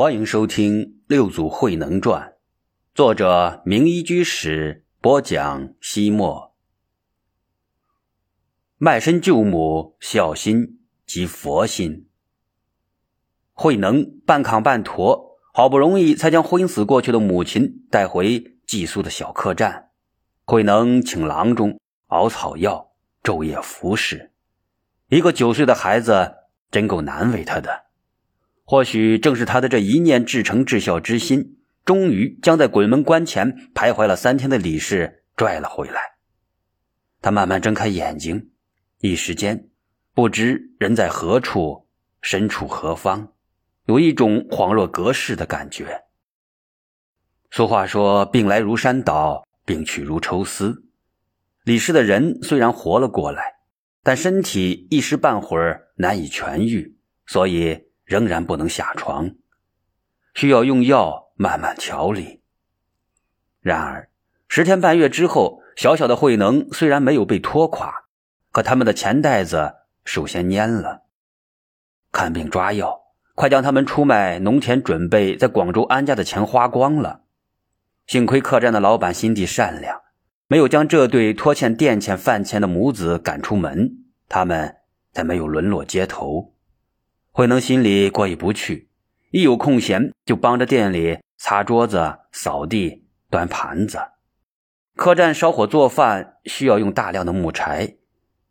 欢迎收听《六祖慧能传》，作者名医居士播讲。西莫卖身救母，孝心即佛心。慧能半扛半驮，好不容易才将昏死过去的母亲带回寄宿的小客栈。慧能请郎中熬草药，昼夜服侍。一个九岁的孩子，真够难为他的。或许正是他的这一念至诚至孝之心，终于将在鬼门关前徘徊了三天的李氏拽了回来。他慢慢睁开眼睛，一时间不知人在何处，身处何方，有一种恍若隔世的感觉。俗话说：“病来如山倒，病去如抽丝。”李氏的人虽然活了过来，但身体一时半会儿难以痊愈，所以。仍然不能下床，需要用药慢慢调理。然而十天半月之后，小小的慧能虽然没有被拖垮，可他们的钱袋子首先蔫了。看病抓药，快将他们出卖农田、准备在广州安家的钱花光了。幸亏客栈的老板心地善良，没有将这对拖欠店钱、饭钱的母子赶出门，他们才没有沦落街头。慧能心里过意不去，一有空闲就帮着店里擦桌子、扫地、端盘子。客栈烧火做饭需要用大量的木柴，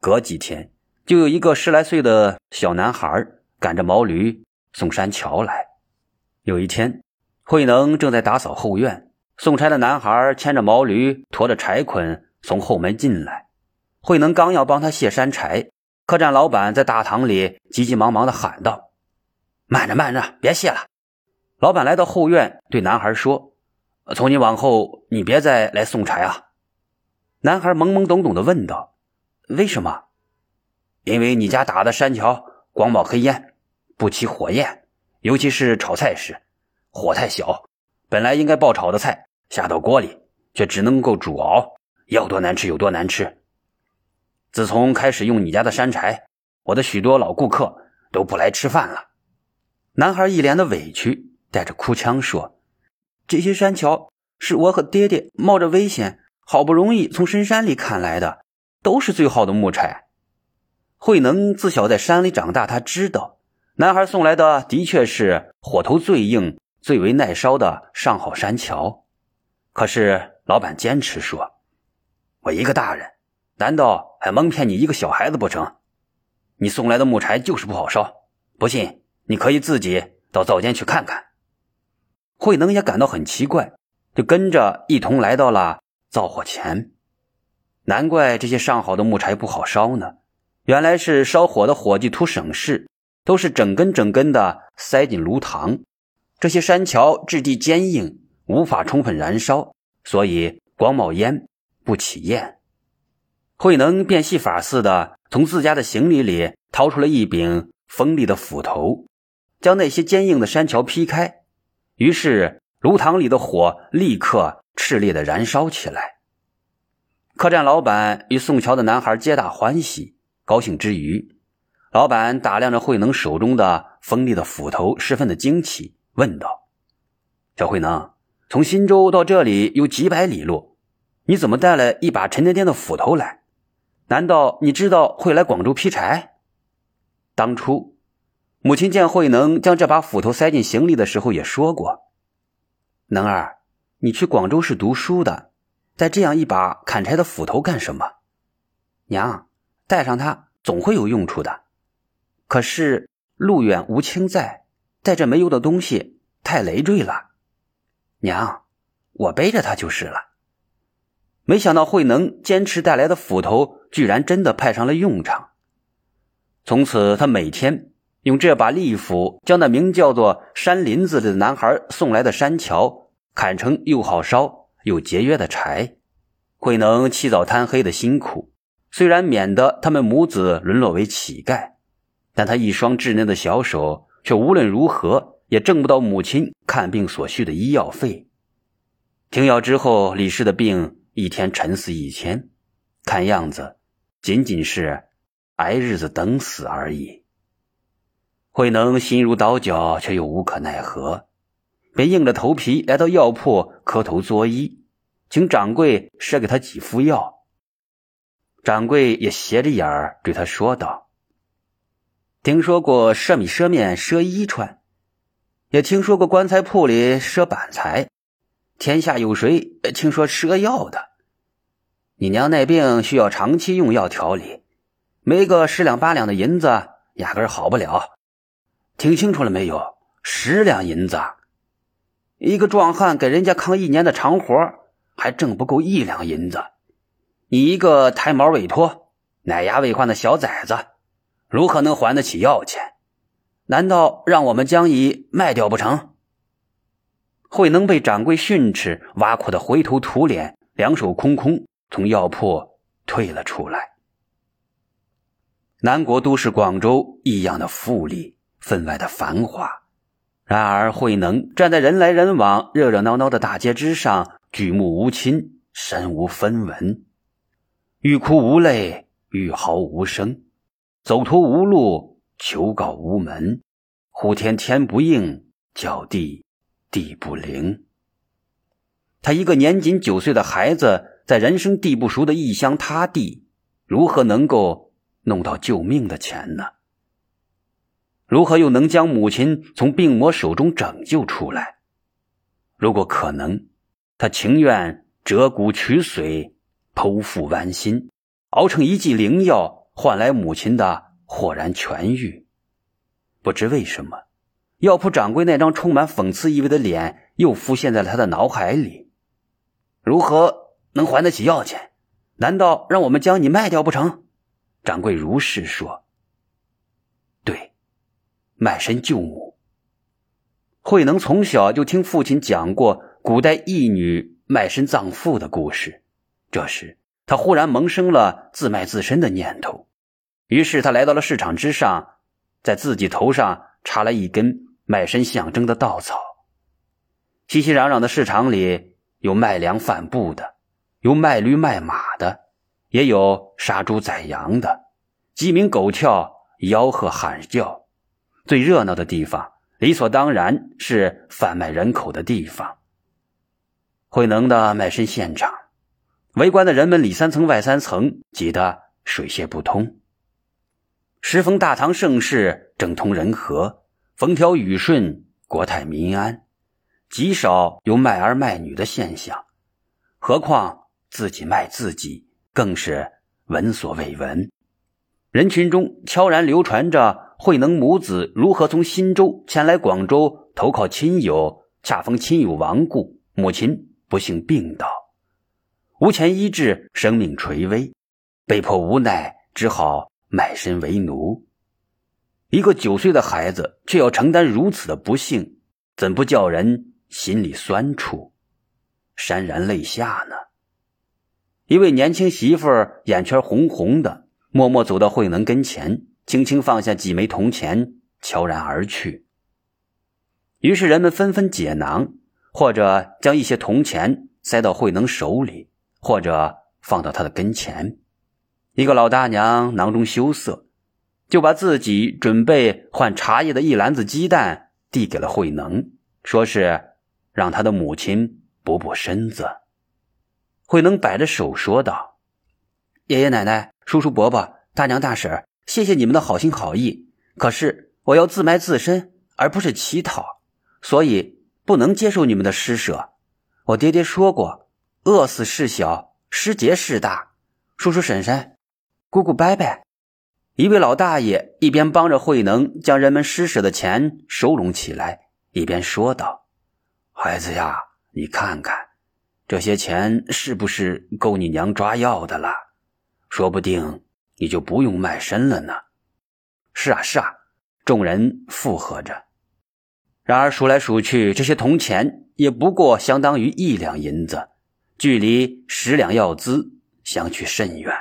隔几天就有一个十来岁的小男孩赶着毛驴送山桥来。有一天，慧能正在打扫后院，送柴的男孩牵着毛驴，驮着柴捆从后门进来。慧能刚要帮他卸山柴。客栈老板在大堂里急急忙忙的喊道：“慢着，慢着，别谢了。”老板来到后院，对男孩说：“从今往后，你别再来送柴啊。”男孩懵懵懂懂的问道：“为什么？”“因为你家打的山桥光冒黑烟，不起火焰，尤其是炒菜时，火太小。本来应该爆炒的菜，下到锅里却只能够煮熬，要多难吃有多难吃。”自从开始用你家的山柴，我的许多老顾客都不来吃饭了。男孩一脸的委屈，带着哭腔说：“这些山桥是我和爹爹冒着危险，好不容易从深山里砍来的，都是最好的木柴。”慧能自小在山里长大，他知道男孩送来的的确是火头最硬、最为耐烧的上好山桥。可是老板坚持说：“我一个大人。”难道还蒙骗你一个小孩子不成？你送来的木柴就是不好烧，不信你可以自己到灶间去看看。慧能也感到很奇怪，就跟着一同来到了灶火前。难怪这些上好的木柴不好烧呢，原来是烧火的伙计图省事，都是整根整根的塞进炉膛。这些山桥质地坚硬，无法充分燃烧，所以光冒烟不起焰。慧能变戏法似的从自家的行李里掏出了一柄锋利的斧头，将那些坚硬的山桥劈开，于是炉膛里的火立刻炽烈的燃烧起来。客栈老板与送桥的男孩皆大欢喜，高兴之余，老板打量着慧能手中的锋利的斧头，十分的惊奇，问道：“小慧能，从新州到这里有几百里路，你怎么带了一把沉甸甸的斧头来？”难道你知道会来广州劈柴？当初母亲见慧能将这把斧头塞进行李的时候，也说过：“能儿，你去广州是读书的，带这样一把砍柴的斧头干什么？”娘，带上它总会有用处的。可是路远无亲在，带着没用的东西太累赘了。娘，我背着它就是了。没想到慧能坚持带来的斧头，居然真的派上了用场。从此，他每天用这把利斧，将那名叫做山林子的男孩送来的山桥砍成又好烧又节约的柴。慧能起早贪黑的辛苦，虽然免得他们母子沦落为乞丐，但他一双稚嫩的小手却无论如何也挣不到母亲看病所需的医药费。停药之后，李氏的病。一天沉思一天，看样子仅仅是挨日子等死而已。慧能心如刀绞，却又无可奈何，便硬着头皮来到药铺磕头作揖，请掌柜赊给他几副药。掌柜也斜着眼儿对他说道：“听说过赊米赊面赊衣穿，也听说过棺材铺里赊板材，天下有谁听说赊药的？你娘那病需要长期用药调理，没个十两八两的银子，压根好不了。听清楚了没有？十两银子。”一个壮汉给人家扛一年的长活，还挣不够一两银子。你一个胎毛未脱、奶牙未换的小崽子，如何能还得起药钱？难道让我们将你卖掉不成？慧能被掌柜训斥，挖苦的灰头土脸，两手空空，从药铺退了出来。南国都市广州异样的富丽，分外的繁华。然而，慧能站在人来人往、热热闹闹的大街之上，举目无亲，身无分文，欲哭无泪，欲嚎无声，走投无路，求告无门，呼天天不应，叫地地不灵。他一个年仅九岁的孩子，在人生地不熟的异乡他地，如何能够弄到救命的钱呢？如何又能将母亲从病魔手中拯救出来？如果可能，他情愿折骨取髓，剖腹剜心，熬成一剂灵药，换来母亲的豁然痊愈。不知为什么，药铺掌柜那张充满讽刺意味的脸又浮现在了他的脑海里。如何能还得起药钱？难道让我们将你卖掉不成？掌柜如是说。对卖身救母。慧能从小就听父亲讲过古代义女卖身葬父的故事，这时他忽然萌生了自卖自身的念头，于是他来到了市场之上，在自己头上插了一根卖身象征的稻草。熙熙攘攘的市场里，有卖粮贩布的，有卖驴卖马的，也有杀猪宰羊的，鸡鸣狗跳，吆喝喊叫。最热闹的地方，理所当然是贩卖人口的地方。慧能的卖身现场，围观的人们里三层外三层，挤得水泄不通。时逢大唐盛世，政通人和，风调雨顺，国泰民安，极少有卖儿卖女的现象。何况自己卖自己，更是闻所未闻。人群中悄然流传着。慧能母子如何从新州前来广州投靠亲友？恰逢亲友亡故，母亲不幸病倒，无钱医治，生命垂危，被迫无奈，只好卖身为奴。一个九岁的孩子却要承担如此的不幸，怎不叫人心里酸楚，潸然泪下呢？一位年轻媳妇儿眼圈红红的，默默走到慧能跟前。轻轻放下几枚铜钱，悄然而去。于是人们纷纷解囊，或者将一些铜钱塞到慧能手里，或者放到他的跟前。一个老大娘囊中羞涩，就把自己准备换茶叶的一篮子鸡蛋递给了慧能，说是让他的母亲补补身子。慧能摆着手说道：“爷爷奶奶、叔叔伯伯、大娘大婶。”谢谢你们的好心好意，可是我要自卖自身，而不是乞讨，所以不能接受你们的施舍。我爹爹说过，饿死事小，失节事大。叔叔婶婶，姑姑伯伯，一位老大爷一边帮着慧能将人们施舍的钱收拢起来，一边说道：“孩子呀，你看看，这些钱是不是够你娘抓药的了？说不定。”你就不用卖身了呢。是啊，是啊，众人附和着。然而数来数去，这些铜钱也不过相当于一两银子，距离十两药资相去甚远。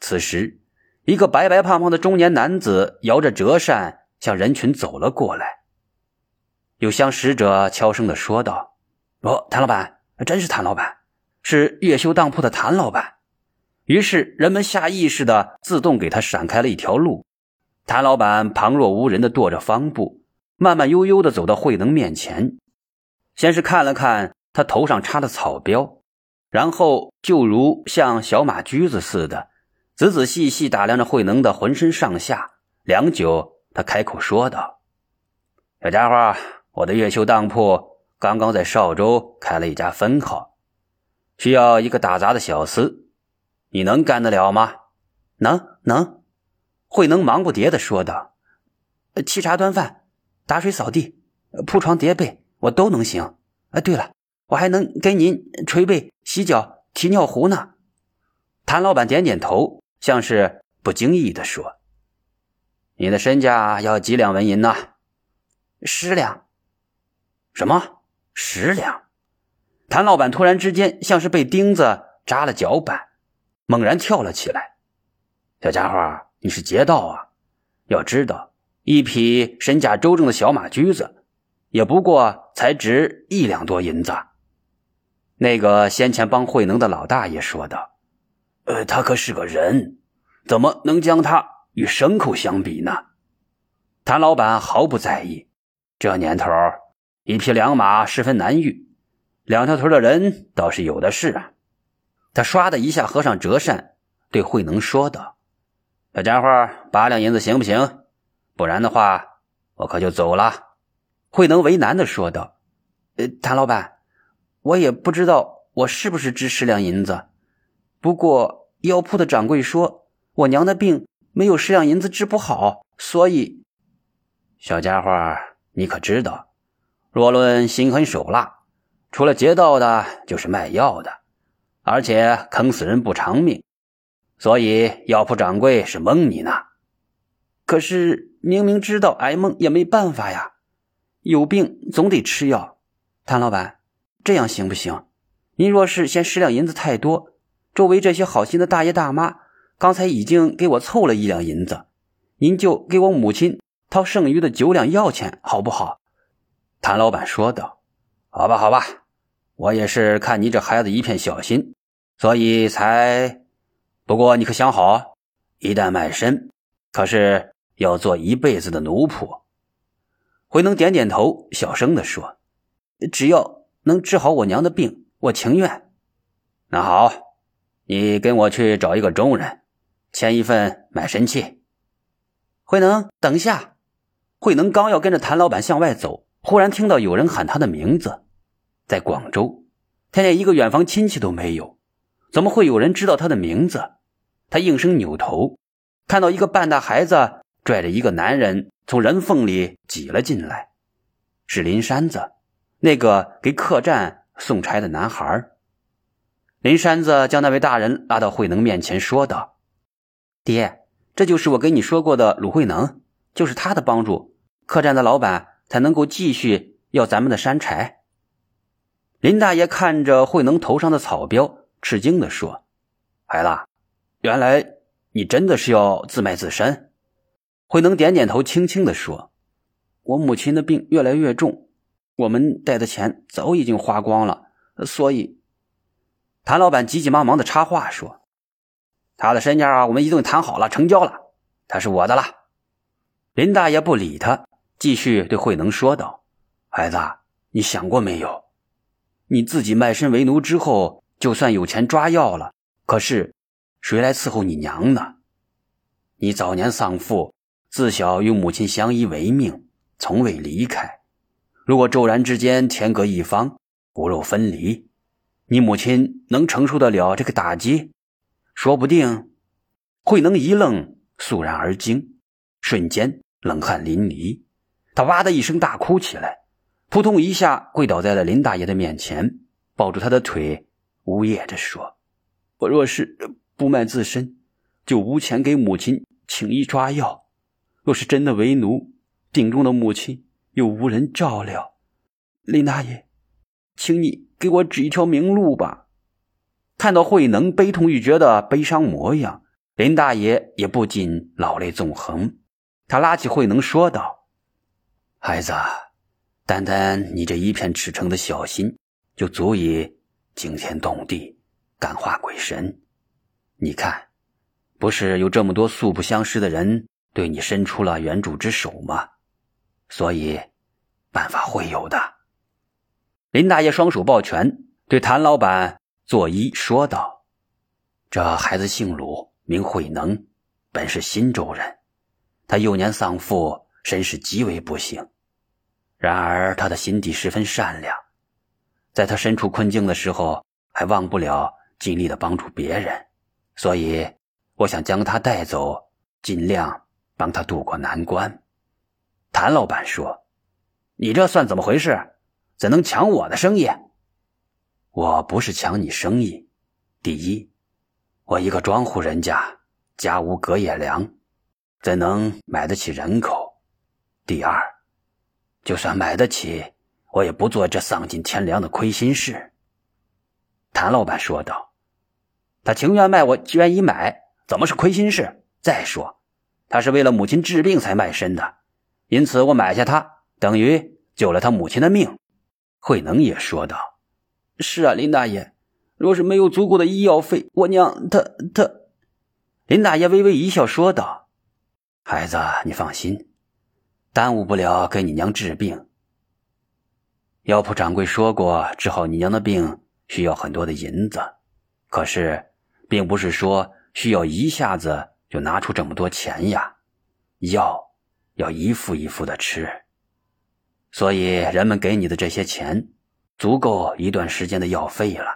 此时，一个白白胖胖的中年男子摇着折扇向人群走了过来。有相识者悄声的说道：“哦，谭老板，真是谭老板，是越秀当铺的谭老板。”于是，人们下意识的自动给他闪开了一条路。谭老板旁若无人的踱着方步，慢慢悠悠的走到慧能面前，先是看了看他头上插的草标，然后就如像小马驹子似的，仔仔细细打量着慧能的浑身上下。良久，他开口说道：“小家伙，我的越秀当铺刚刚在邵州开了一家分号，需要一个打杂的小厮，你能干得了吗？”“能，能。”慧能忙不迭的说道，“沏茶端饭。”打水扫地、铺床叠被，我都能行。哎，对了，我还能给您捶背、洗脚、提尿壶呢。谭老板点点头，像是不经意的说：“你的身价要几两纹银呢？”“十两。”“什么？十两？”谭老板突然之间像是被钉子扎了脚板，猛然跳了起来。“小家伙，你是劫道啊！要知道。”一匹身价周正的小马驹子，也不过才值一两多银子。那个先前帮慧能的老大爷说道：“呃，他可是个人，怎么能将他与牲口相比呢？”谭老板毫不在意，这年头一匹良马十分难遇，两条腿的人倒是有的是啊。他唰的一下合上折扇，对慧能说道：“小家伙，八两银子行不行？”不然的话，我可就走了。”慧能为难的说道。“呃，谭老板，我也不知道我是不是值十两银子。不过药铺的掌柜说我娘的病没有十两银子治不好，所以……小家伙，你可知道，若论心狠手辣，除了劫道的，就是卖药的，而且坑死人不偿命。所以药铺掌柜是蒙你呢。可是……”明明知道挨蒙也没办法呀，有病总得吃药。谭老板，这样行不行？您若是嫌十两银子太多，周围这些好心的大爷大妈刚才已经给我凑了一两银子，您就给我母亲掏剩余的九两药钱，好不好？谭老板说道：“好吧，好吧，我也是看你这孩子一片小心，所以才……不过你可想好，一旦卖身，可是……”要做一辈子的奴仆，慧能点点头，小声的说：“只要能治好我娘的病，我情愿。”那好，你跟我去找一个中人，签一份卖身契。慧能，等一下！慧能刚要跟着谭老板向外走，忽然听到有人喊他的名字。在广州，他连一个远房亲戚都没有，怎么会有人知道他的名字？他应声扭头，看到一个半大孩子。拽着一个男人从人缝里挤了进来，是林山子，那个给客栈送差的男孩。林山子将那位大人拉到慧能面前，说道：“爹，这就是我跟你说过的鲁慧能，就是他的帮助，客栈的老板才能够继续要咱们的山柴。”林大爷看着慧能头上的草标，吃惊地说：“孩子，原来你真的是要自卖自身？”慧能点点头，轻轻地说：“我母亲的病越来越重，我们带的钱早已经花光了，所以……”谭老板急急忙忙的插话说：“他的身价我们已经谈好了，成交了，他是我的了。”林大爷不理他，继续对慧能说道：“孩子，你想过没有？你自己卖身为奴之后，就算有钱抓药了，可是谁来伺候你娘呢？你早年丧父。”自小与母亲相依为命，从未离开。如果骤然之间天各一方，骨肉分离，你母亲能承受得了这个打击？说不定。慧能一愣，肃然而惊，瞬间冷汗淋漓，他哇的一声大哭起来，扑通一下跪倒在了林大爷的面前，抱住他的腿，呜咽着说：“我若是不卖自身，就无钱给母亲请医抓药。”若是真的为奴，病中的母亲又无人照料，林大爷，请你给我指一条明路吧。看到慧能悲痛欲绝的悲伤模样，林大爷也不禁老泪纵横。他拉起慧能说道：“孩子，单单你这一片赤诚的小心，就足以惊天动地，感化鬼神。你看，不是有这么多素不相识的人？”对你伸出了援助之手吗？所以办法会有的。林大爷双手抱拳，对谭老板作揖说道：“这孩子姓鲁，名慧能，本是新州人。他幼年丧父，身世极为不幸。然而他的心地十分善良，在他身处困境的时候，还忘不了尽力的帮助别人。所以，我想将他带走，尽量帮他渡过难关。”谭老板说：“你这算怎么回事？怎能抢我的生意？我不是抢你生意。第一，我一个庄户人家，家无隔夜粮，怎能买得起人口？第二，就算买得起，我也不做这丧尽天良的亏心事。”谭老板说道：“他情愿卖，我愿意买，怎么是亏心事？再说，他是为了母亲治病才卖身的。”因此，我买下他，等于救了他母亲的命。慧能也说道：“是啊，林大爷，若是没有足够的医药费，我娘她她……”林大爷微微一笑，说道：“孩子，你放心，耽误不了给你娘治病。药铺掌柜说过，治好你娘的病需要很多的银子，可是，并不是说需要一下子就拿出这么多钱呀，药。”要一副一副的吃，所以人们给你的这些钱，足够一段时间的药费了。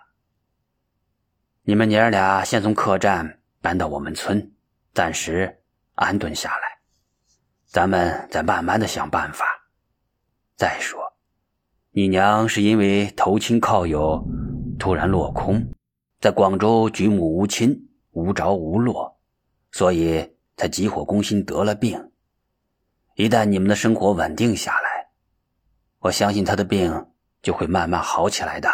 你们娘儿俩先从客栈搬到我们村，暂时安顿下来，咱们再慢慢的想办法。再说，你娘是因为投亲靠友突然落空，在广州举目无亲，无着无落，所以才急火攻心得了病。一旦你们的生活稳定下来，我相信他的病就会慢慢好起来的。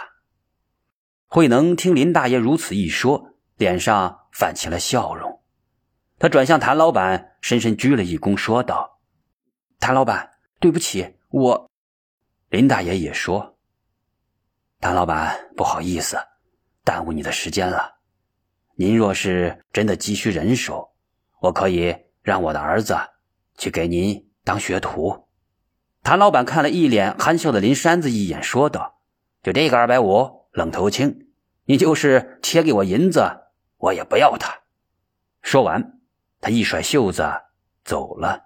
慧能听林大爷如此一说，脸上泛起了笑容。他转向谭老板，深深鞠了一躬，说道：“谭老板，对不起，我。”林大爷也说：“谭老板，不好意思，耽误你的时间了。您若是真的急需人手，我可以让我的儿子去给您。”当学徒，谭老板看了一脸憨笑的林山子一眼，说道：“就这个二百五，愣头青，你就是贴给我银子，我也不要他。”说完，他一甩袖子走了。